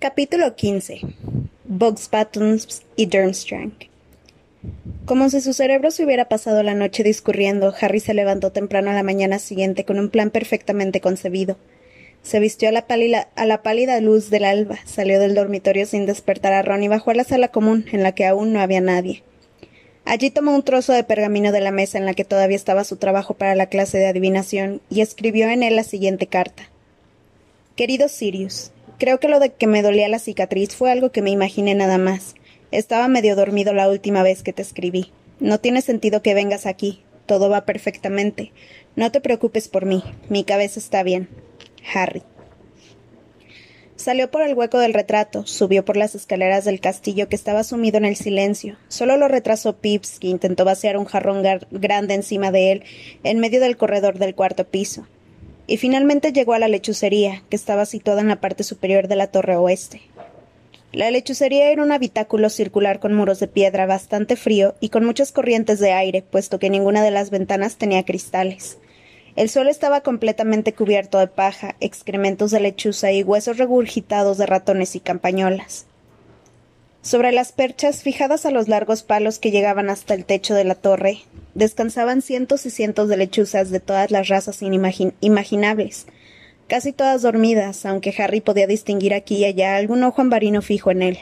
Capítulo 15. Bugs Buttons y Durmstrang. Como si su cerebro se hubiera pasado la noche discurriendo, Harry se levantó temprano a la mañana siguiente con un plan perfectamente concebido. Se vistió a la, pálida, a la pálida luz del alba, salió del dormitorio sin despertar a Ron y bajó a la sala común, en la que aún no había nadie. Allí tomó un trozo de pergamino de la mesa en la que todavía estaba su trabajo para la clase de adivinación y escribió en él la siguiente carta. Querido Sirius, creo que lo de que me dolía la cicatriz fue algo que me imaginé nada más. Estaba medio dormido la última vez que te escribí. No tiene sentido que vengas aquí. Todo va perfectamente. No te preocupes por mí. Mi cabeza está bien. Harry. Salió por el hueco del retrato, subió por las escaleras del castillo que estaba sumido en el silencio. Solo lo retrasó Pips, que intentó vaciar un jarrón grande encima de él, en medio del corredor del cuarto piso. Y finalmente llegó a la lechucería, que estaba situada en la parte superior de la torre oeste. La lechucería era un habitáculo circular con muros de piedra bastante frío y con muchas corrientes de aire, puesto que ninguna de las ventanas tenía cristales. El suelo estaba completamente cubierto de paja, excrementos de lechuza y huesos regurgitados de ratones y campañolas. Sobre las perchas, fijadas a los largos palos que llegaban hasta el techo de la torre, descansaban cientos y cientos de lechuzas de todas las razas imaginables, casi todas dormidas, aunque Harry podía distinguir aquí y allá algún ojo ambarino fijo en él.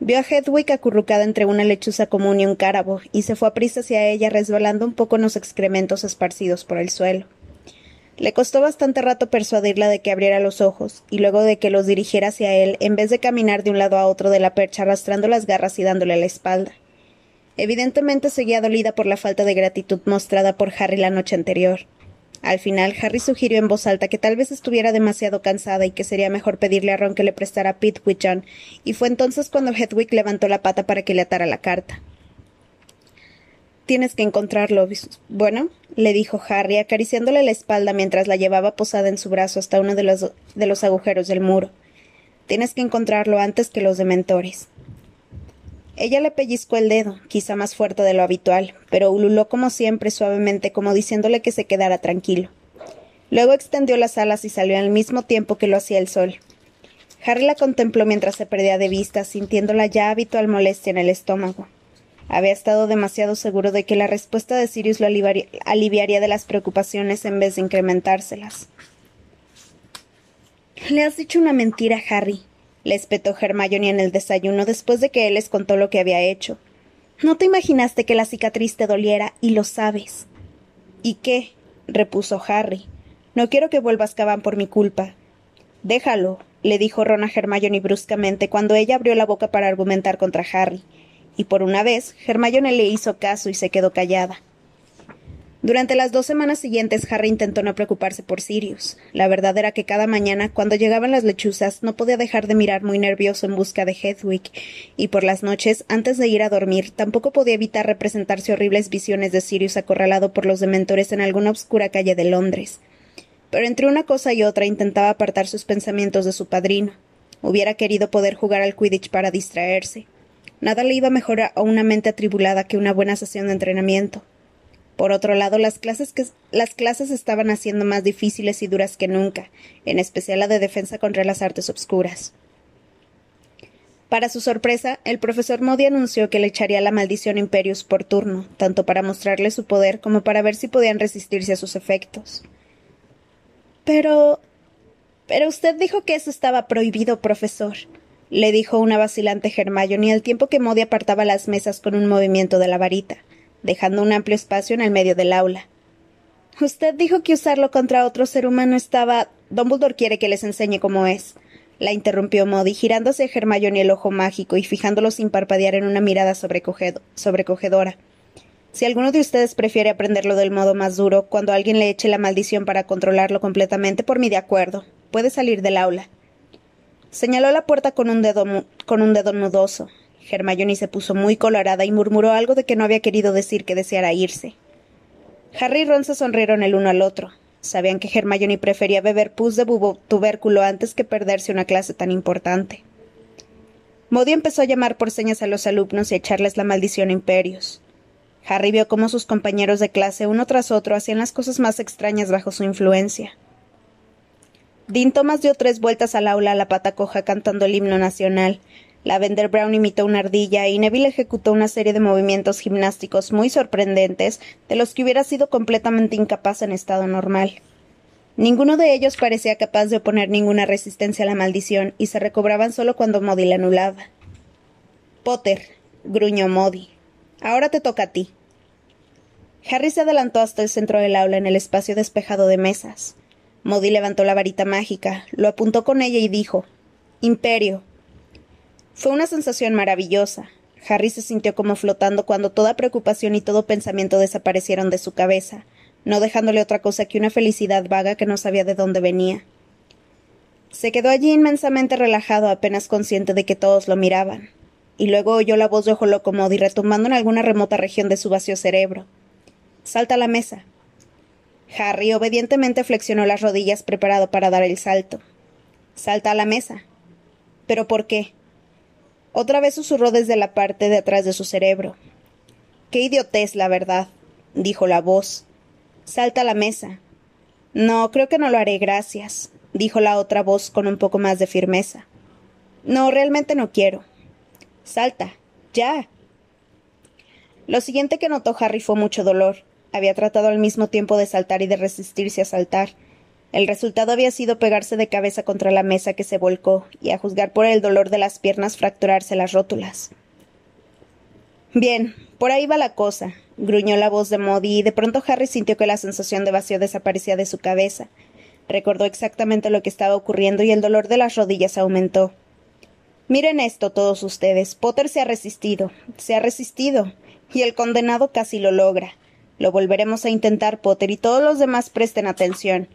Vio a Hedwig acurrucada entre una lechuza común y un cárabo, y se fue a prisa hacia ella, resbalando un poco en los excrementos esparcidos por el suelo. Le costó bastante rato persuadirla de que abriera los ojos, y luego de que los dirigiera hacia él, en vez de caminar de un lado a otro de la percha arrastrando las garras y dándole la espalda. Evidentemente seguía dolida por la falta de gratitud mostrada por Harry la noche anterior. Al final, Harry sugirió en voz alta que tal vez estuviera demasiado cansada y que sería mejor pedirle a Ron que le prestara Pitwichan, y fue entonces cuando Hedwig levantó la pata para que le atara la carta. Tienes que encontrarlo. Bueno, le dijo Harry, acariciándole la espalda mientras la llevaba posada en su brazo hasta uno de los, de los agujeros del muro. Tienes que encontrarlo antes que los dementores. Ella le pellizcó el dedo, quizá más fuerte de lo habitual, pero ululó como siempre suavemente, como diciéndole que se quedara tranquilo. Luego extendió las alas y salió al mismo tiempo que lo hacía el sol. Harry la contempló mientras se perdía de vista, sintiendo la ya habitual molestia en el estómago. Había estado demasiado seguro de que la respuesta de Sirius lo aliviaría de las preocupaciones en vez de incrementárselas. Le has dicho una mentira, Harry, le espetó Hermione en el desayuno después de que él les contó lo que había hecho. No te imaginaste que la cicatriz te doliera y lo sabes. ¿Y qué? repuso Harry. No quiero que vuelvas Caban por mi culpa. Déjalo, le dijo Ron a Hermione bruscamente cuando ella abrió la boca para argumentar contra Harry. Y por una vez, Hermione le hizo caso y se quedó callada. Durante las dos semanas siguientes, Harry intentó no preocuparse por Sirius. La verdad era que cada mañana, cuando llegaban las lechuzas, no podía dejar de mirar muy nervioso en busca de Hedwig, y por las noches, antes de ir a dormir, tampoco podía evitar representarse horribles visiones de Sirius acorralado por los dementores en alguna oscura calle de Londres. Pero entre una cosa y otra intentaba apartar sus pensamientos de su padrino. Hubiera querido poder jugar al Quidditch para distraerse. Nada le iba mejor a una mente atribulada que una buena sesión de entrenamiento. Por otro lado, las clases, las clases estaban haciendo más difíciles y duras que nunca, en especial la de defensa contra las artes obscuras. Para su sorpresa, el profesor Modi anunció que le echaría la maldición Imperius por turno, tanto para mostrarle su poder como para ver si podían resistirse a sus efectos. Pero. Pero usted dijo que eso estaba prohibido, profesor, le dijo una vacilante Hermione al tiempo que Modi apartaba las mesas con un movimiento de la varita dejando un amplio espacio en el medio del aula. Usted dijo que usarlo contra otro ser humano estaba. Dumbledore quiere que les enseñe cómo es. La interrumpió Modi, girándose a Hermione el ojo mágico y fijándolo sin parpadear en una mirada sobrecogedora. Si alguno de ustedes prefiere aprenderlo del modo más duro, cuando alguien le eche la maldición para controlarlo completamente, por mí de acuerdo. Puede salir del aula. Señaló la puerta con un dedo, con un dedo nudoso. Hermione se puso muy colorada y murmuró algo de que no había querido decir que deseara irse. Harry y Ron se sonrieron el uno al otro. Sabían que Hermione prefería beber pus de tubérculo antes que perderse una clase tan importante. Modi empezó a llamar por señas a los alumnos y a echarles la maldición imperios. Harry vio cómo sus compañeros de clase, uno tras otro, hacían las cosas más extrañas bajo su influencia. Dean Thomas dio tres vueltas al aula a la pata coja cantando el himno nacional. Lavender Brown imitó una ardilla y Neville ejecutó una serie de movimientos gimnásticos muy sorprendentes de los que hubiera sido completamente incapaz en estado normal. Ninguno de ellos parecía capaz de oponer ninguna resistencia a la maldición y se recobraban solo cuando Modi la anulaba. Potter, gruñó Modi. Ahora te toca a ti. Harry se adelantó hasta el centro del aula en el espacio despejado de mesas. Modi levantó la varita mágica, lo apuntó con ella y dijo Imperio. Fue una sensación maravillosa. Harry se sintió como flotando cuando toda preocupación y todo pensamiento desaparecieron de su cabeza, no dejándole otra cosa que una felicidad vaga que no sabía de dónde venía. Se quedó allí inmensamente relajado, apenas consciente de que todos lo miraban, y luego oyó la voz de Ojo Loco Modi retumbando en alguna remota región de su vacío cerebro. Salta a la mesa. Harry obedientemente flexionó las rodillas preparado para dar el salto. Salta a la mesa. ¿Pero por qué? Otra vez susurró desde la parte de atrás de su cerebro. Qué idiotez, la verdad, dijo la voz. Salta a la mesa. No, creo que no lo haré, gracias, dijo la otra voz con un poco más de firmeza. No, realmente no quiero. Salta. Ya. Lo siguiente que notó Harry fue mucho dolor. Había tratado al mismo tiempo de saltar y de resistirse a saltar. El resultado había sido pegarse de cabeza contra la mesa que se volcó, y a juzgar por el dolor de las piernas fracturarse las rótulas. Bien, por ahí va la cosa, gruñó la voz de Modi, y de pronto Harry sintió que la sensación de vacío desaparecía de su cabeza. Recordó exactamente lo que estaba ocurriendo y el dolor de las rodillas aumentó. Miren esto todos ustedes. Potter se ha resistido. Se ha resistido. Y el condenado casi lo logra. Lo volveremos a intentar, Potter, y todos los demás presten atención.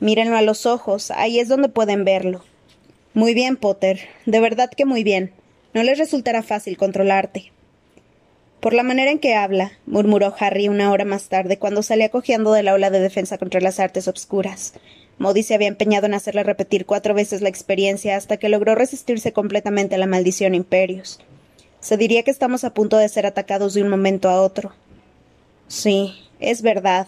Mírenlo a los ojos, ahí es donde pueden verlo. Muy bien, Potter, de verdad que muy bien. No les resultará fácil controlarte. Por la manera en que habla, murmuró Harry una hora más tarde, cuando salía cojeando del aula de defensa contra las artes obscuras. Modi se había empeñado en hacerle repetir cuatro veces la experiencia hasta que logró resistirse completamente a la maldición Imperios. Se diría que estamos a punto de ser atacados de un momento a otro. Sí, es verdad,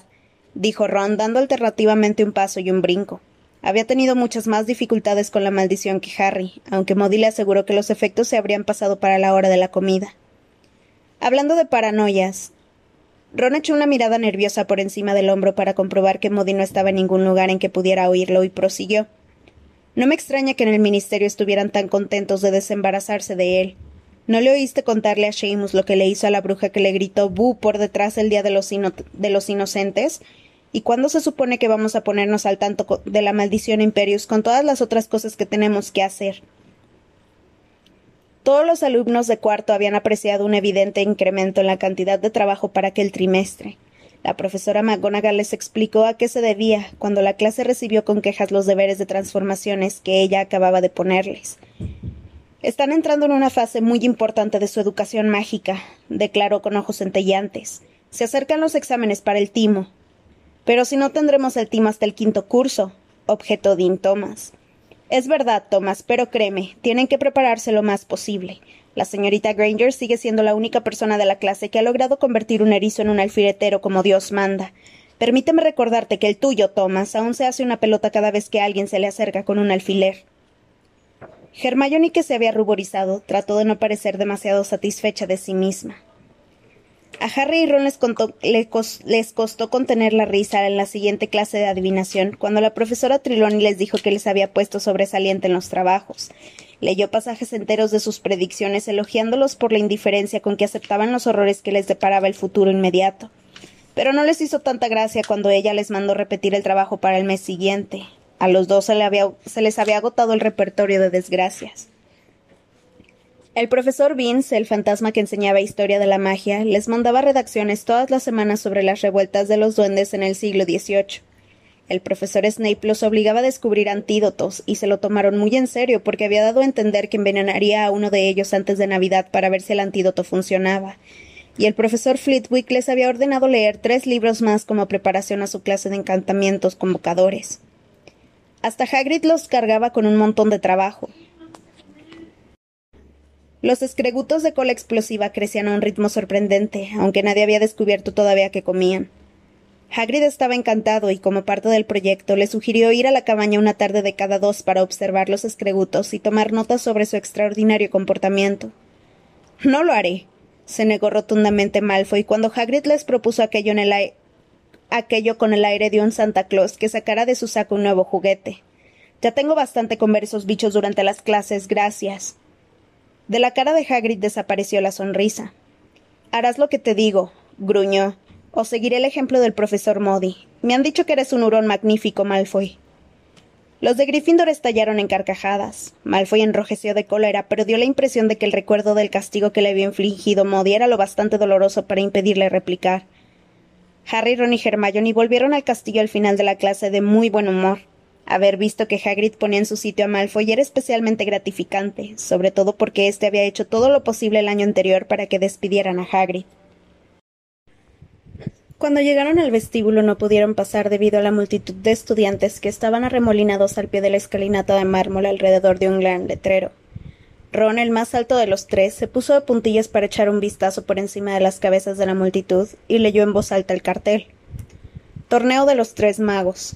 dijo Ron, dando alternativamente un paso y un brinco. Había tenido muchas más dificultades con la maldición que Harry, aunque Modi le aseguró que los efectos se habrían pasado para la hora de la comida. Hablando de paranoias, Ron echó una mirada nerviosa por encima del hombro para comprobar que Modi no estaba en ningún lugar en que pudiera oírlo y prosiguió. No me extraña que en el ministerio estuvieran tan contentos de desembarazarse de él. ¿No le oíste contarle a Seamus lo que le hizo a la bruja que le gritó Bu por detrás el día de los, de los inocentes? ¿Y cuándo se supone que vamos a ponernos al tanto de la maldición Imperius con todas las otras cosas que tenemos que hacer? Todos los alumnos de cuarto habían apreciado un evidente incremento en la cantidad de trabajo para aquel trimestre. La profesora McGonagall les explicó a qué se debía cuando la clase recibió con quejas los deberes de transformaciones que ella acababa de ponerles. Están entrando en una fase muy importante de su educación mágica, declaró con ojos centelleantes. Se acercan los exámenes para el timo. Pero si no tendremos el timo hasta el quinto curso, objetó Dean Thomas. Es verdad, Thomas, pero créeme, tienen que prepararse lo más posible. La señorita Granger sigue siendo la única persona de la clase que ha logrado convertir un erizo en un alfiletero como Dios manda. Permíteme recordarte que el tuyo, Thomas, aún se hace una pelota cada vez que alguien se le acerca con un alfiler. Hermione, que se había ruborizado, trató de no parecer demasiado satisfecha de sí misma. A Harry y Ron les, les, costó contener la risa en la siguiente clase de adivinación, cuando la profesora Triloni les dijo que les había puesto sobresaliente en los trabajos. Leyó pasajes enteros de sus predicciones, elogiándolos por la indiferencia con que aceptaban los horrores que les deparaba el futuro inmediato. Pero no les hizo tanta gracia cuando ella les mandó repetir el trabajo para el mes siguiente. A los dos se, les había agotado el repertorio de desgracias. El profesor Vince, el fantasma que enseñaba historia de la magia, les mandaba redacciones todas las semanas sobre las revueltas de los duendes en el siglo XVIII. El profesor Snape los obligaba a descubrir antídotos, y se lo tomaron muy en serio porque había dado a entender que envenenaría a uno de ellos antes de Navidad para ver si el antídoto funcionaba. Y el profesor Flitwick les había ordenado leer tres libros más como preparación a su clase de encantamientos convocadores. Hasta Hagrid los cargaba con un montón de trabajo. Los escregutos de cola explosiva crecían a un ritmo sorprendente, aunque nadie había descubierto todavía que comían. Hagrid estaba encantado y, como parte del proyecto, le sugirió ir a la cabaña una tarde de cada dos para observar los escregutos y tomar notas sobre su extraordinario comportamiento. No lo haré, se negó rotundamente Malfoy cuando Hagrid les propuso aquello, en el aquello con el aire de un Santa Claus que sacara de su saco un nuevo juguete. Ya tengo bastante con ver esos bichos durante las clases, gracias. De la cara de Hagrid desapareció la sonrisa. Harás lo que te digo, gruñó. O seguiré el ejemplo del profesor Modi. Me han dicho que eres un hurón magnífico, Malfoy. Los de Gryffindor estallaron en carcajadas. Malfoy enrojeció de cólera, pero dio la impresión de que el recuerdo del castigo que le había infligido Modi era lo bastante doloroso para impedirle replicar. Harry, Ron y Hermione volvieron al castillo al final de la clase de muy buen humor. Haber visto que Hagrid ponía en su sitio a Malfoy era especialmente gratificante, sobre todo porque éste había hecho todo lo posible el año anterior para que despidieran a Hagrid. Cuando llegaron al vestíbulo no pudieron pasar debido a la multitud de estudiantes que estaban arremolinados al pie de la escalinata de mármol alrededor de un gran letrero. Ron, el más alto de los tres, se puso de puntillas para echar un vistazo por encima de las cabezas de la multitud y leyó en voz alta el cartel. Torneo de los Tres Magos.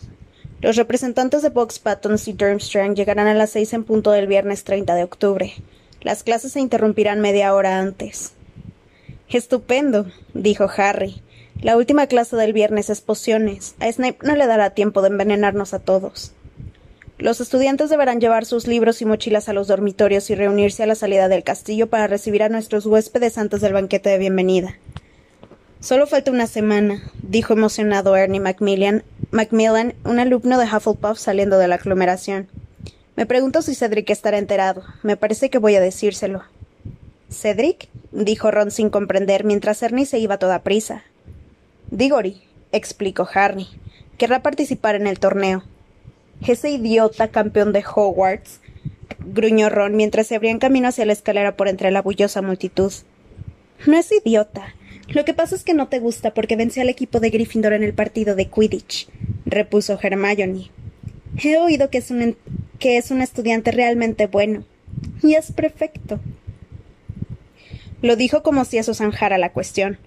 Los representantes de Box Pattons y Durmstrang llegarán a las seis en punto del viernes 30 de octubre. Las clases se interrumpirán media hora antes. Estupendo, dijo Harry. La última clase del viernes es pociones. A Snape no le dará tiempo de envenenarnos a todos. Los estudiantes deberán llevar sus libros y mochilas a los dormitorios y reunirse a la salida del castillo para recibir a nuestros huéspedes antes del banquete de bienvenida. Solo falta una semana, dijo emocionado Ernie Macmillan, Macmillan, un alumno de Hufflepuff saliendo de la aglomeración. Me pregunto si Cedric estará enterado. Me parece que voy a decírselo. ¿Cedric? dijo Ron sin comprender mientras Ernie se iba a toda prisa. Diggory, explicó Harry, querrá participar en el torneo. Ese idiota campeón de Hogwarts, gruñó Ron mientras se abrían camino hacia la escalera por entre la bullosa multitud. No es idiota. Lo que pasa es que no te gusta porque venció al equipo de Gryffindor en el partido de Quidditch, repuso Hermione. He oído que es un, que es un estudiante realmente bueno. Y es perfecto. Lo dijo como si eso zanjara la cuestión.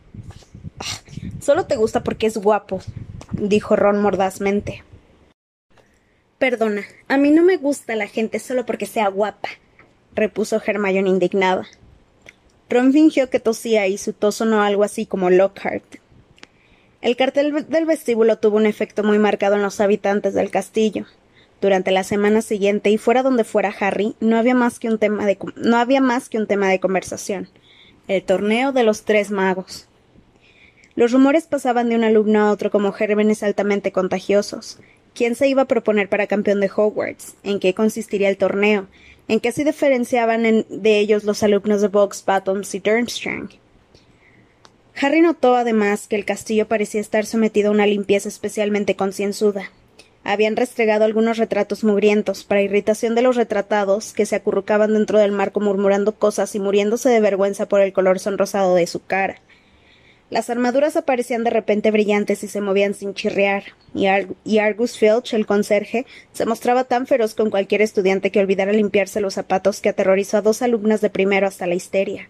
Solo te gusta porque es guapo, dijo Ron mordazmente. Perdona, a mí no me gusta la gente solo porque sea guapa, repuso Hermione indignada. Ron fingió que tosía y su tos sonó algo así como Lockhart. El cartel del vestíbulo tuvo un efecto muy marcado en los habitantes del castillo. Durante la semana siguiente y fuera donde fuera Harry, no había más que un tema de, no había más que un tema de conversación. El torneo de los tres magos. Los rumores pasaban de un alumno a otro como gérmenes altamente contagiosos. ¿Quién se iba a proponer para campeón de Hogwarts? ¿En qué consistiría el torneo? ¿En qué se diferenciaban de ellos los alumnos de Box, Bottoms y Durmstrang? Harry notó además que el castillo parecía estar sometido a una limpieza especialmente concienzuda. Habían restregado algunos retratos mugrientos, para irritación de los retratados, que se acurrucaban dentro del marco murmurando cosas y muriéndose de vergüenza por el color sonrosado de su cara. Las armaduras aparecían de repente brillantes y se movían sin chirriar, y, Argus Filch, el conserje, se mostraba tan feroz con cualquier estudiante que olvidara limpiarse los zapatos que aterrorizó a dos alumnas de primero hasta la histeria.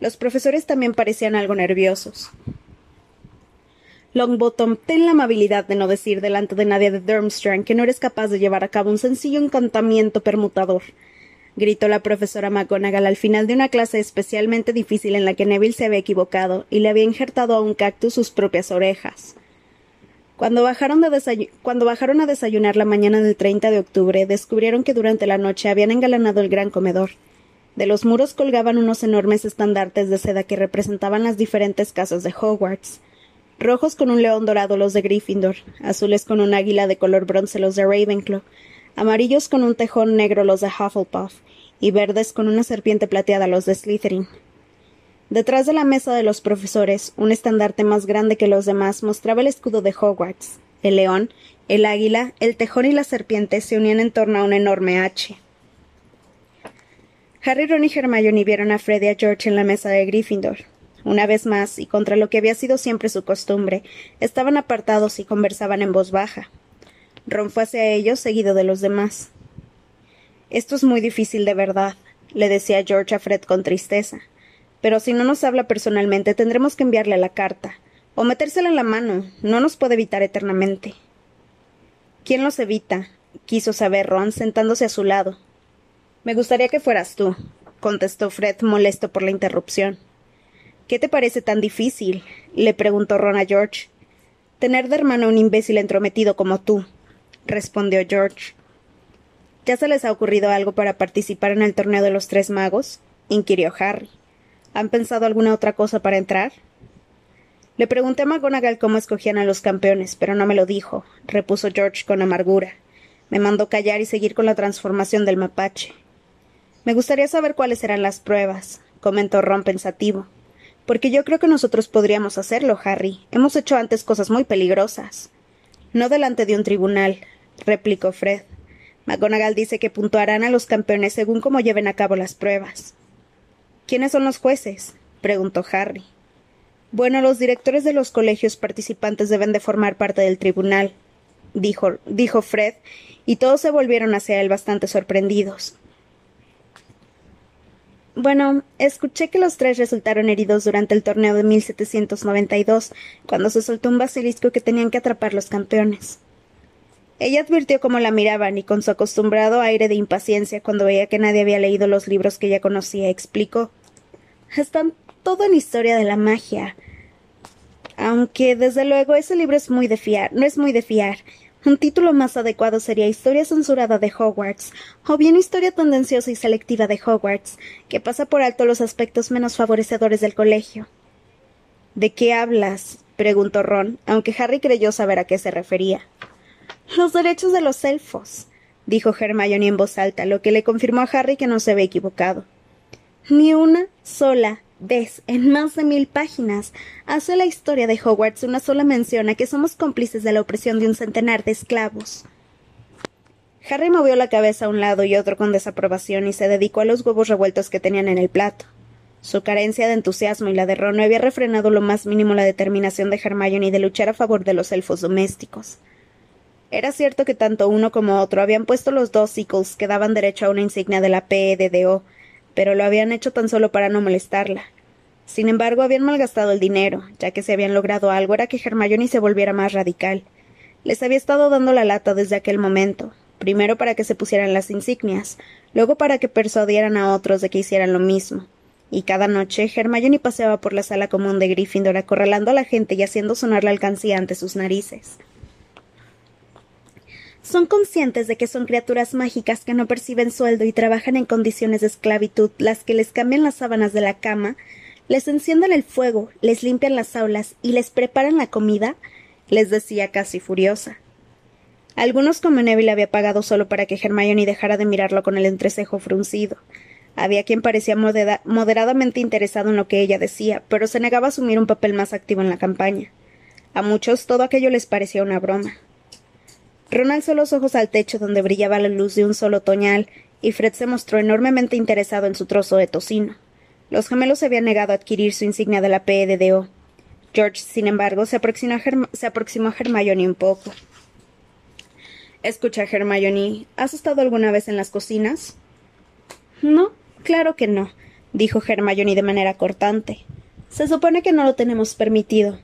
Los profesores también parecían algo nerviosos. Longbottom, ten la amabilidad de no decir delante de nadie de Durmstrang que no eres capaz de llevar a cabo un sencillo encantamiento permutador gritó la profesora McGonagall al final de una clase especialmente difícil en la que Neville se había equivocado y le había injertado a un cactus sus propias orejas. Cuando bajaron, Cuando bajaron a desayunar la mañana del 30 de octubre, descubrieron que durante la noche habían engalanado el gran comedor. De los muros colgaban unos enormes estandartes de seda que representaban las diferentes casas de Hogwarts. Rojos con un león dorado los de Gryffindor, azules con un águila de color bronce los de Ravenclaw, amarillos con un tejón negro los de Hufflepuff y verdes con una serpiente plateada los de Slytherin. Detrás de la mesa de los profesores, un estandarte más grande que los demás mostraba el escudo de Hogwarts. El león, el águila, el tejón y la serpiente se unían en torno a un enorme H. Harry, Ron y Hermione vieron a Fred y a George en la mesa de Gryffindor. Una vez más, y contra lo que había sido siempre su costumbre, estaban apartados y conversaban en voz baja. Ron fue hacia ellos, seguido de los demás. Esto es muy difícil de verdad, le decía George a Fred con tristeza. Pero si no nos habla personalmente, tendremos que enviarle la carta. O metérsela en la mano. No nos puede evitar eternamente. ¿Quién los evita? quiso saber Ron, sentándose a su lado. Me gustaría que fueras tú, contestó Fred, molesto por la interrupción. ¿Qué te parece tan difícil? le preguntó Ron a George. Tener de hermano a un imbécil entrometido como tú, respondió George. ¿Ya se les ha ocurrido algo para participar en el torneo de los tres magos? inquirió Harry. ¿Han pensado alguna otra cosa para entrar? Le pregunté a McGonagall cómo escogían a los campeones, pero no me lo dijo, repuso George con amargura. Me mandó callar y seguir con la transformación del mapache. Me gustaría saber cuáles eran las pruebas, comentó Ron pensativo. Porque yo creo que nosotros podríamos hacerlo, Harry. Hemos hecho antes cosas muy peligrosas. No delante de un tribunal, replicó Fred. McGonagall dice que puntuarán a los campeones según cómo lleven a cabo las pruebas. ¿Quiénes son los jueces? preguntó Harry. Bueno, los directores de los colegios participantes deben de formar parte del tribunal, dijo, dijo Fred, y todos se volvieron hacia él bastante sorprendidos. Bueno, escuché que los tres resultaron heridos durante el torneo de 1792, cuando se soltó un basilisco que tenían que atrapar los campeones. Ella advirtió cómo la miraban y con su acostumbrado aire de impaciencia cuando veía que nadie había leído los libros que ella conocía, explicó Están todo en historia de la magia. Aunque, desde luego, ese libro es muy de fiar, no es muy de fiar. Un título más adecuado sería Historia censurada de Hogwarts, o bien Historia tendenciosa y selectiva de Hogwarts, que pasa por alto los aspectos menos favorecedores del colegio. ¿De qué hablas? preguntó Ron, aunque Harry creyó saber a qué se refería. Los derechos de los elfos, dijo Hermione en voz alta, lo que le confirmó a Harry que no se había equivocado. Ni una sola vez en más de mil páginas hace la historia de Hogwarts una sola mención a que somos cómplices de la opresión de un centenar de esclavos. Harry movió la cabeza a un lado y otro con desaprobación y se dedicó a los huevos revueltos que tenían en el plato. Su carencia de entusiasmo y la de Ron no había refrenado lo más mínimo la determinación de Hermione de luchar a favor de los elfos domésticos. Era cierto que tanto uno como otro habían puesto los dos sickles que daban derecho a una insignia de la PEDDO, pero lo habían hecho tan solo para no molestarla. Sin embargo, habían malgastado el dinero, ya que si habían logrado algo era que Hermione se volviera más radical. Les había estado dando la lata desde aquel momento, primero para que se pusieran las insignias, luego para que persuadieran a otros de que hicieran lo mismo. Y cada noche Hermione paseaba por la sala común de Gryffindor acorralando a la gente y haciendo sonar la alcancía ante sus narices. Son conscientes de que son criaturas mágicas que no perciben sueldo y trabajan en condiciones de esclavitud, las que les cambian las sábanas de la cama, les encienden el fuego, les limpian las aulas y les preparan la comida, les decía casi furiosa. Algunos como Neville había pagado solo para que Hermione dejara de mirarlo con el entrecejo fruncido. Había quien parecía moderadamente interesado en lo que ella decía, pero se negaba a asumir un papel más activo en la campaña. A muchos todo aquello les parecía una broma. Ron alzó los ojos al techo donde brillaba la luz de un sol otoñal, y Fred se mostró enormemente interesado en su trozo de tocino. Los gemelos se habían negado a adquirir su insignia de la PEDDO. George, sin embargo, se aproximó, a se aproximó a Hermione un poco. Escucha, Hermione, ¿has estado alguna vez en las cocinas? No, claro que no, dijo Hermione de manera cortante. Se supone que no lo tenemos permitido.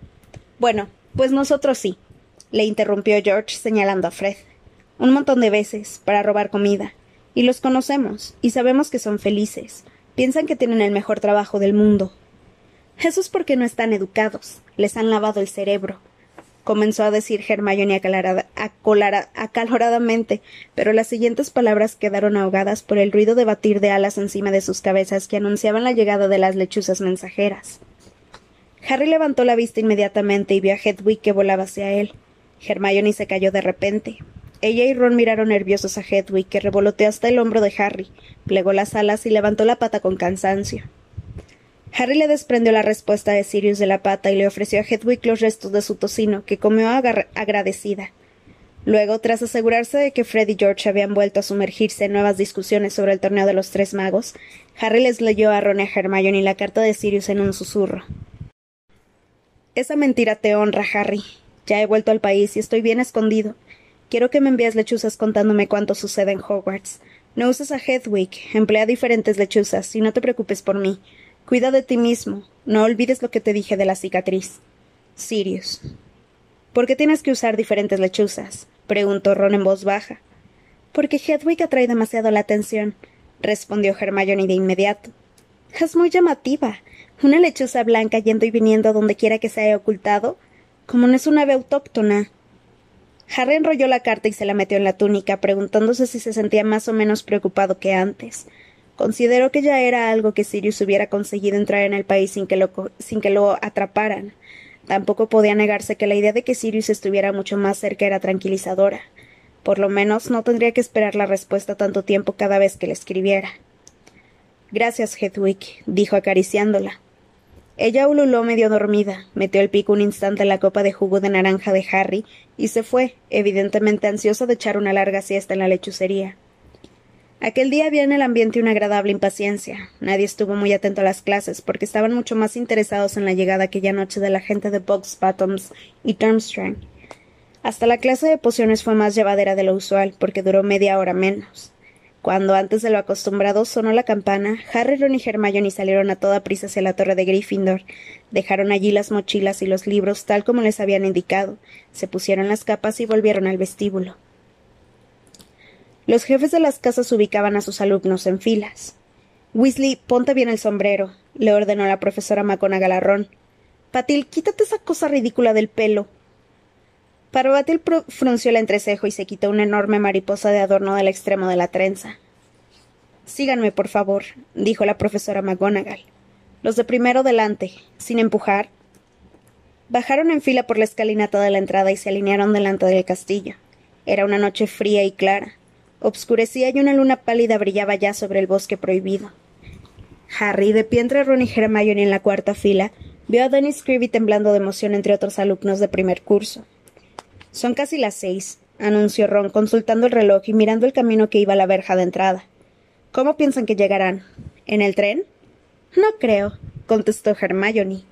Bueno, pues nosotros sí le interrumpió George señalando a Fred. Un montón de veces, para robar comida. Y los conocemos, y sabemos que son felices. Piensan que tienen el mejor trabajo del mundo. Eso es porque no están educados. Les han lavado el cerebro. Comenzó a decir Hermione acaloradamente, pero las siguientes palabras quedaron ahogadas por el ruido de batir de alas encima de sus cabezas que anunciaban la llegada de las lechuzas mensajeras. Harry levantó la vista inmediatamente y vio a Hedwig que volaba hacia él. Hermione se cayó de repente. Ella y Ron miraron nerviosos a Hedwig, que revoloteó hasta el hombro de Harry, plegó las alas y levantó la pata con cansancio. Harry le desprendió la respuesta de Sirius de la pata y le ofreció a Hedwig los restos de su tocino, que comió agradecida. Luego, tras asegurarse de que Fred y George habían vuelto a sumergirse en nuevas discusiones sobre el torneo de los tres magos, Harry les leyó a Ron y a Hermione la carta de Sirius en un susurro. Esa mentira te honra, Harry, ya he vuelto al país y estoy bien escondido. Quiero que me envíes lechuzas contándome cuánto sucede en Hogwarts. No uses a Hedwig, emplea diferentes lechuzas, y no te preocupes por mí. Cuida de ti mismo. No olvides lo que te dije de la cicatriz. Sirius. ¿Por qué tienes que usar diferentes lechuzas? preguntó Ron en voz baja. Porque Hedwig atrae demasiado la atención, respondió Hermione de inmediato. Es muy llamativa. Una lechuza blanca yendo y viniendo donde quiera que se haya ocultado, como no es una ave autóctona. Harry enrolló la carta y se la metió en la túnica, preguntándose si se sentía más o menos preocupado que antes. Consideró que ya era algo que Sirius hubiera conseguido entrar en el país sin que lo, sin que lo atraparan. Tampoco podía negarse que la idea de que Sirius estuviera mucho más cerca era tranquilizadora. Por lo menos no tendría que esperar la respuesta tanto tiempo cada vez que le escribiera. Gracias, Hedwig, dijo acariciándola. Ella ululó medio dormida, metió el pico un instante en la copa de jugo de naranja de Harry y se fue, evidentemente ansiosa de echar una larga siesta en la lechucería. Aquel día había en el ambiente una agradable impaciencia. Nadie estuvo muy atento a las clases, porque estaban mucho más interesados en la llegada aquella noche de la gente de Box Bottoms y Durmstrang. Hasta la clase de pociones fue más llevadera de lo usual, porque duró media hora menos. Cuando antes de lo acostumbrado sonó la campana, Harry, Ron y Hermione salieron a toda prisa hacia la torre de Gryffindor. Dejaron allí las mochilas y los libros tal como les habían indicado, se pusieron las capas y volvieron al vestíbulo. Los jefes de las casas ubicaban a sus alumnos en filas. Weasley, ponte bien el sombrero, le ordenó la profesora McGonagall a Ron. Patil, quítate esa cosa ridícula del pelo. Parvatil frunció el entrecejo y se quitó una enorme mariposa de adorno del extremo de la trenza. Síganme, por favor, dijo la profesora McGonagall. Los de primero delante, sin empujar. Bajaron en fila por la escalinata de la entrada y se alinearon delante del castillo. Era una noche fría y clara. Obscurecía y una luna pálida brillaba ya sobre el bosque prohibido. Harry, de pie entre Ron y Hermione en la cuarta fila, vio a Dennis Creevy temblando de emoción entre otros alumnos de primer curso. Son casi las seis, anunció Ron, consultando el reloj y mirando el camino que iba a la verja de entrada. ¿Cómo piensan que llegarán? ¿En el tren? No creo, contestó Hermione.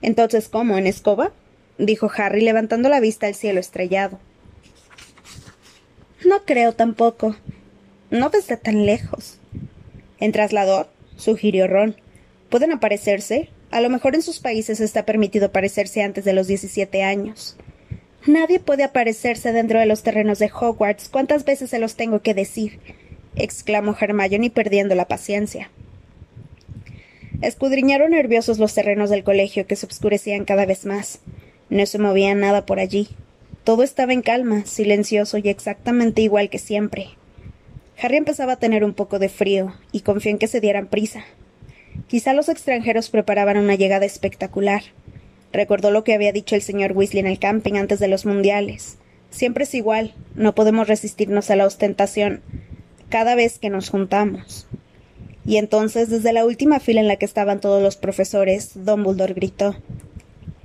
Entonces, ¿cómo? ¿En escoba? dijo Harry, levantando la vista al cielo estrellado. No creo tampoco. No desde tan lejos. ¿En traslador? sugirió Ron. ¿Pueden aparecerse? A lo mejor en sus países está permitido aparecerse antes de los diecisiete años. Nadie puede aparecerse dentro de los terrenos de Hogwarts. ¿Cuántas veces se los tengo que decir? exclamó Hermione perdiendo la paciencia. Escudriñaron nerviosos los terrenos del colegio que se oscurecían cada vez más. No se movía nada por allí. Todo estaba en calma, silencioso y exactamente igual que siempre. Harry empezaba a tener un poco de frío y confió en que se dieran prisa. Quizá los extranjeros preparaban una llegada espectacular. Recordó lo que había dicho el señor Weasley en el camping antes de los mundiales. Siempre es igual, no podemos resistirnos a la ostentación cada vez que nos juntamos. Y entonces, desde la última fila en la que estaban todos los profesores, Dumbledore gritó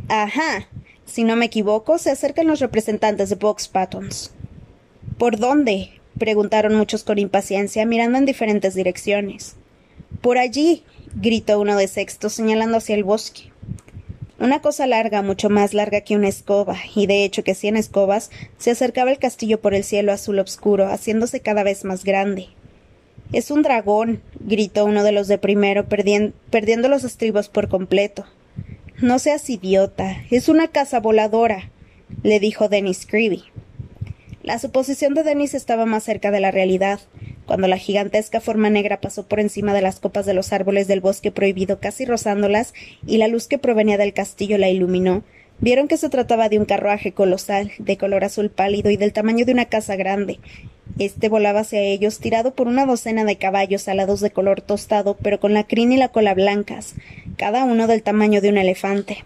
Ajá. Si no me equivoco, se acercan los representantes de Box Pattons. ¿Por dónde? preguntaron muchos con impaciencia, mirando en diferentes direcciones. Por allí, gritó uno de sexto, señalando hacia el bosque. Una cosa larga, mucho más larga que una escoba, y de hecho que cien escobas, se acercaba el castillo por el cielo azul oscuro, haciéndose cada vez más grande. Es un dragón, gritó uno de los de primero, perdiendo los estribos por completo. No seas idiota, es una casa voladora, le dijo Dennis Creevy. La suposición de Dennis estaba más cerca de la realidad. Cuando la gigantesca forma negra pasó por encima de las copas de los árboles del bosque prohibido, casi rozándolas, y la luz que provenía del castillo la iluminó, vieron que se trataba de un carruaje colosal, de color azul pálido y del tamaño de una casa grande. Este volaba hacia ellos, tirado por una docena de caballos alados de color tostado, pero con la crin y la cola blancas, cada uno del tamaño de un elefante.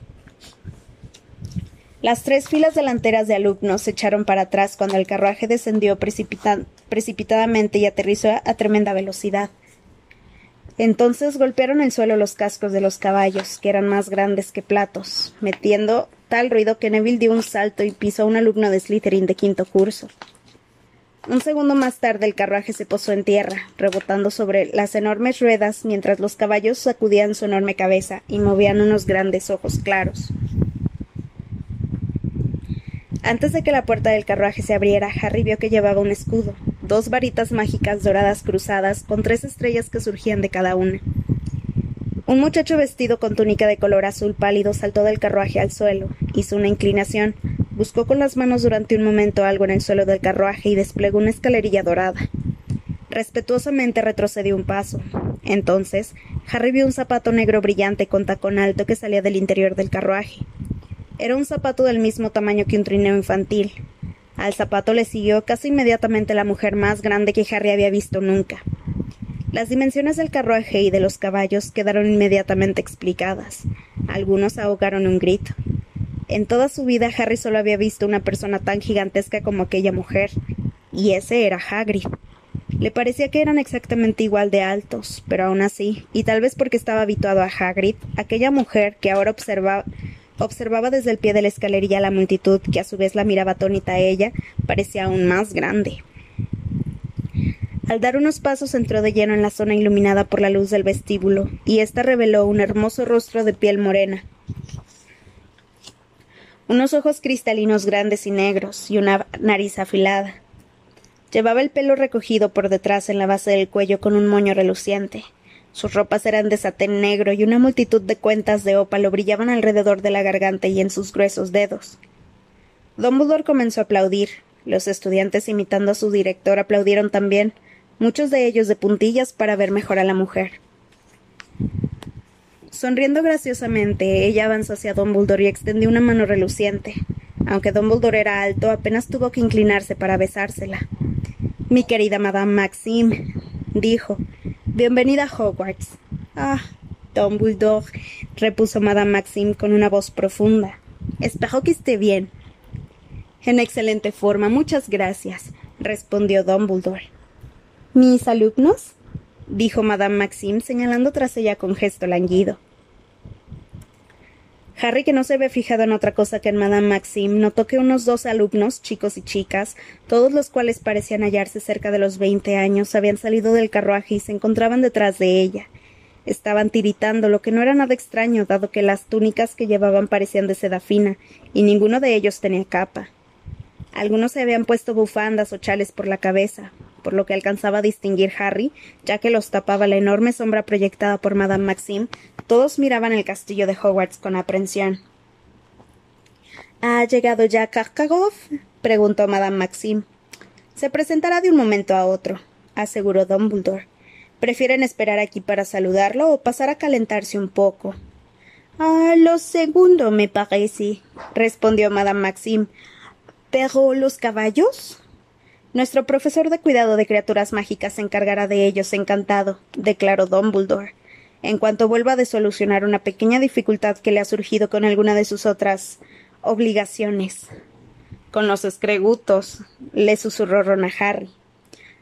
Las tres filas delanteras de alumnos se echaron para atrás cuando el carruaje descendió precipitadamente y aterrizó a tremenda velocidad. Entonces golpearon el suelo los cascos de los caballos, que eran más grandes que platos, metiendo tal ruido que Neville dio un salto y pisó a un alumno de Slytherin de quinto curso. Un segundo más tarde el carruaje se posó en tierra, rebotando sobre las enormes ruedas mientras los caballos sacudían su enorme cabeza y movían unos grandes ojos claros. Antes de que la puerta del carruaje se abriera, Harry vio que llevaba un escudo, dos varitas mágicas doradas cruzadas, con tres estrellas que surgían de cada una. Un muchacho vestido con túnica de color azul pálido saltó del carruaje al suelo, hizo una inclinación, buscó con las manos durante un momento algo en el suelo del carruaje y desplegó una escalerilla dorada. Respetuosamente retrocedió un paso. Entonces, Harry vio un zapato negro brillante con tacón alto que salía del interior del carruaje. Era un zapato del mismo tamaño que un trineo infantil. Al zapato le siguió casi inmediatamente la mujer más grande que Harry había visto nunca. Las dimensiones del carruaje y de los caballos quedaron inmediatamente explicadas. Algunos ahogaron un grito. En toda su vida Harry solo había visto una persona tan gigantesca como aquella mujer, y ese era Hagrid. Le parecía que eran exactamente igual de altos, pero aún así, y tal vez porque estaba habituado a Hagrid, aquella mujer que ahora observaba observaba desde el pie de la escalerilla a la multitud, que a su vez la miraba atónita a ella, parecía aún más grande. Al dar unos pasos entró de lleno en la zona iluminada por la luz del vestíbulo, y ésta reveló un hermoso rostro de piel morena, unos ojos cristalinos grandes y negros, y una nariz afilada. Llevaba el pelo recogido por detrás en la base del cuello con un moño reluciente. Sus ropas eran de satén negro y una multitud de cuentas de ópalo brillaban alrededor de la garganta y en sus gruesos dedos. Dumbledore comenzó a aplaudir. Los estudiantes, imitando a su director, aplaudieron también, muchos de ellos de puntillas para ver mejor a la mujer. Sonriendo graciosamente, ella avanzó hacia Dumbledore y extendió una mano reluciente. Aunque Dumbledore era alto, apenas tuvo que inclinarse para besársela. Mi querida Madame Maxime, dijo, bienvenida a Hogwarts. Ah, Dumbledore, repuso Madame Maxime con una voz profunda. Espero que esté bien. En excelente forma, muchas gracias, respondió Dumbledore. ¿Mis alumnos? dijo Madame Maxime, señalando tras ella con gesto languido. Harry, que no se había fijado en otra cosa que en Madame Maxime, notó que unos dos alumnos, chicos y chicas, todos los cuales parecían hallarse cerca de los veinte años, habían salido del carruaje y se encontraban detrás de ella. Estaban tiritando, lo que no era nada extraño, dado que las túnicas que llevaban parecían de seda fina, y ninguno de ellos tenía capa. Algunos se habían puesto bufandas o chales por la cabeza, por lo que alcanzaba a distinguir Harry, ya que los tapaba la enorme sombra proyectada por Madame Maxime, todos miraban el castillo de Hogwarts con aprensión. ¿Ha llegado ya Karkaroff? preguntó Madame Maxime. Se presentará de un momento a otro, aseguró Dumbledore. ¿Prefieren esperar aquí para saludarlo o pasar a calentarse un poco? Ah, lo segundo, me parece, respondió Madame Maxime. ¿Pero los caballos? Nuestro profesor de cuidado de criaturas mágicas se encargará de ellos encantado, declaró Dumbledore. En cuanto vuelva a solucionar una pequeña dificultad que le ha surgido con alguna de sus otras obligaciones. Con los escregutos, le susurró Ron a Harry.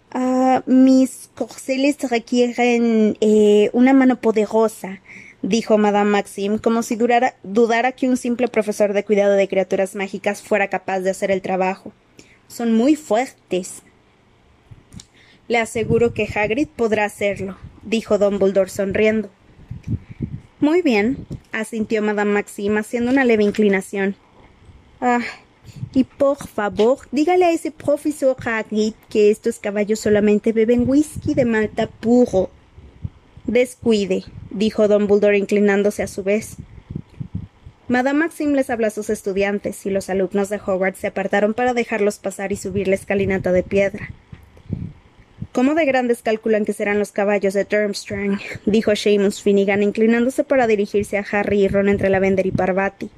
Ah, mis corceles requieren eh, una mano poderosa, dijo Madame Maxime, como si dudara que un simple profesor de cuidado de criaturas mágicas fuera capaz de hacer el trabajo son muy fuertes. Le aseguro que Hagrid podrá hacerlo, dijo Dumbledore sonriendo. Muy bien, asintió Madame Maxime haciendo una leve inclinación. Ah, y por favor, dígale a ese profesor Hagrid que estos caballos solamente beben whisky de malta puro. Descuide, dijo Dumbledore inclinándose a su vez. Madame Maxim les habló a sus estudiantes y los alumnos de Hogwarts se apartaron para dejarlos pasar y subir la escalinata de piedra. ¿Cómo de grandes calculan que serán los caballos de Durmstrang? dijo Seamus Finnegan, inclinándose para dirigirse a Harry y Ron entre Lavender y Parvati.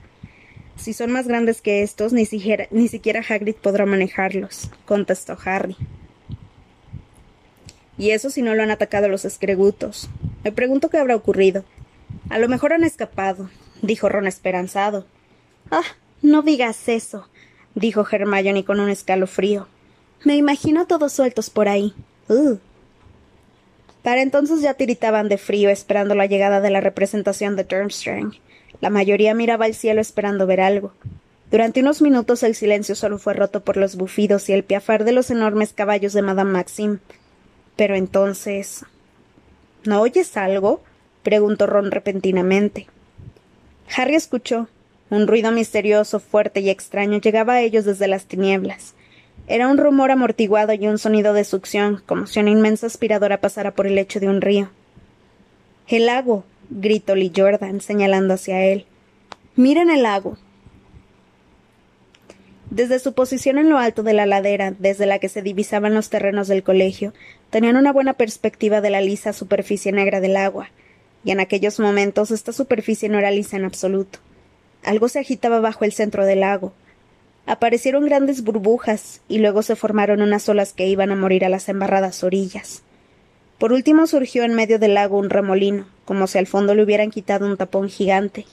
Si son más grandes que estos, ni siquiera, ni siquiera Hagrid podrá manejarlos, contestó Harry. Y eso si no lo han atacado los escregutos. Me pregunto qué habrá ocurrido. A lo mejor han escapado, dijo Ron esperanzado. Ah, no digas eso, dijo Hermione con un escalofrío. Me imagino todos sueltos por ahí. Uh. Para entonces ya tiritaban de frío esperando la llegada de la representación de Durmstrang. La mayoría miraba al cielo esperando ver algo. Durante unos minutos el silencio solo fue roto por los bufidos y el piafar de los enormes caballos de Madame Maxime. Pero entonces. ¿No oyes algo? preguntó Ron repentinamente. Harry escuchó. Un ruido misterioso, fuerte y extraño llegaba a ellos desde las tinieblas. Era un rumor amortiguado y un sonido de succión, como si una inmensa aspiradora pasara por el lecho de un río. El lago, gritó Lee Jordan, señalando hacia él. Miren el lago. Desde su posición en lo alto de la ladera, desde la que se divisaban los terrenos del colegio, tenían una buena perspectiva de la lisa superficie negra del agua, y en aquellos momentos esta superficie no era lisa en absoluto. Algo se agitaba bajo el centro del lago. Aparecieron grandes burbujas, y luego se formaron unas olas que iban a morir a las embarradas orillas. Por último surgió en medio del lago un remolino, como si al fondo le hubieran quitado un tapón gigante,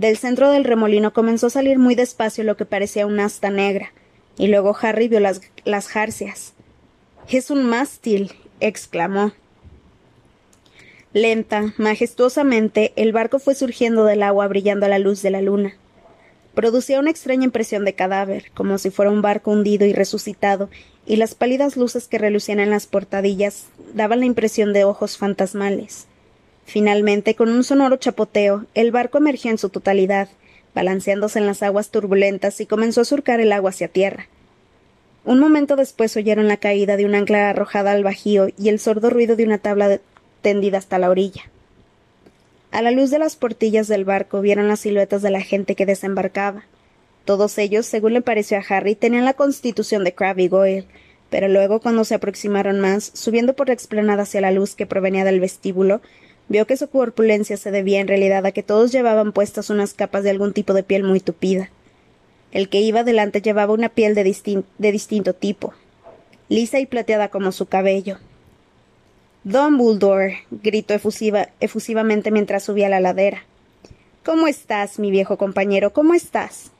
del centro del remolino comenzó a salir muy despacio lo que parecía una asta negra, y luego Harry vio las, las jarcias. Es un mástil, exclamó. Lenta, majestuosamente, el barco fue surgiendo del agua brillando a la luz de la luna. Producía una extraña impresión de cadáver, como si fuera un barco hundido y resucitado, y las pálidas luces que relucían en las portadillas daban la impresión de ojos fantasmales. Finalmente, con un sonoro chapoteo, el barco emergió en su totalidad, balanceándose en las aguas turbulentas y comenzó a surcar el agua hacia tierra. Un momento después oyeron la caída de un ancla arrojada al bajío y el sordo ruido de una tabla tendida hasta la orilla. A la luz de las portillas del barco vieron las siluetas de la gente que desembarcaba. Todos ellos, según le pareció a Harry, tenían la constitución de Crabbe y Goyle, pero luego, cuando se aproximaron más, subiendo por la explanada hacia la luz que provenía del vestíbulo, Vio que su corpulencia se debía en realidad a que todos llevaban puestas unas capas de algún tipo de piel muy tupida. El que iba delante llevaba una piel de, distinto tipo, lisa y plateada como su cabello. Dumbledore, gritó efusivamente mientras subía la ladera. ¿Cómo estás, mi viejo compañero? ¿Cómo estás?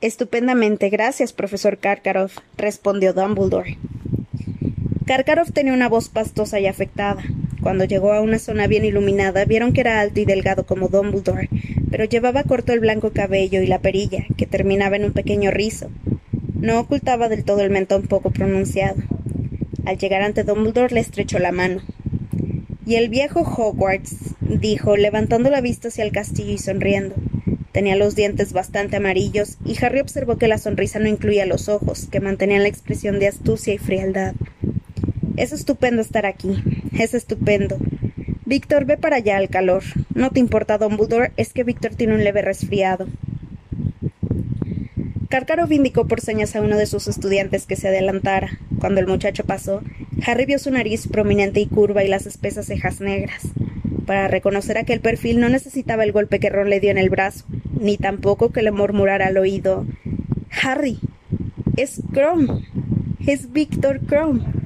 Estupendamente, gracias, profesor Karkaroff, respondió Dumbledore. Karkaroff tenía una voz pastosa y afectada. Cuando llegó a una zona bien iluminada, vieron que era alto y delgado como Dumbledore, pero llevaba corto el blanco cabello y la perilla, que terminaba en un pequeño rizo. No ocultaba del todo el mentón poco pronunciado. Al llegar ante Dumbledore le estrechó la mano. Y el viejo Hogwarts, dijo, levantando la vista hacia el castillo y sonriendo. Tenía los dientes bastante amarillos, y Harry observó que la sonrisa no incluía los ojos, que mantenían la expresión de astucia y frialdad. Es estupendo estar aquí. Es estupendo. Víctor, ve para allá al calor. No te importa, Dumbledore, es que Víctor tiene un leve resfriado. Karkaroff indicó por señas a uno de sus estudiantes que se adelantara. Cuando el muchacho pasó, Harry vio su nariz prominente y curva y las espesas cejas negras. Para reconocer aquel perfil no necesitaba el golpe que Ron le dio en el brazo, ni tampoco que le murmurara al oído Harry. Es Crom. Es Víctor Crom.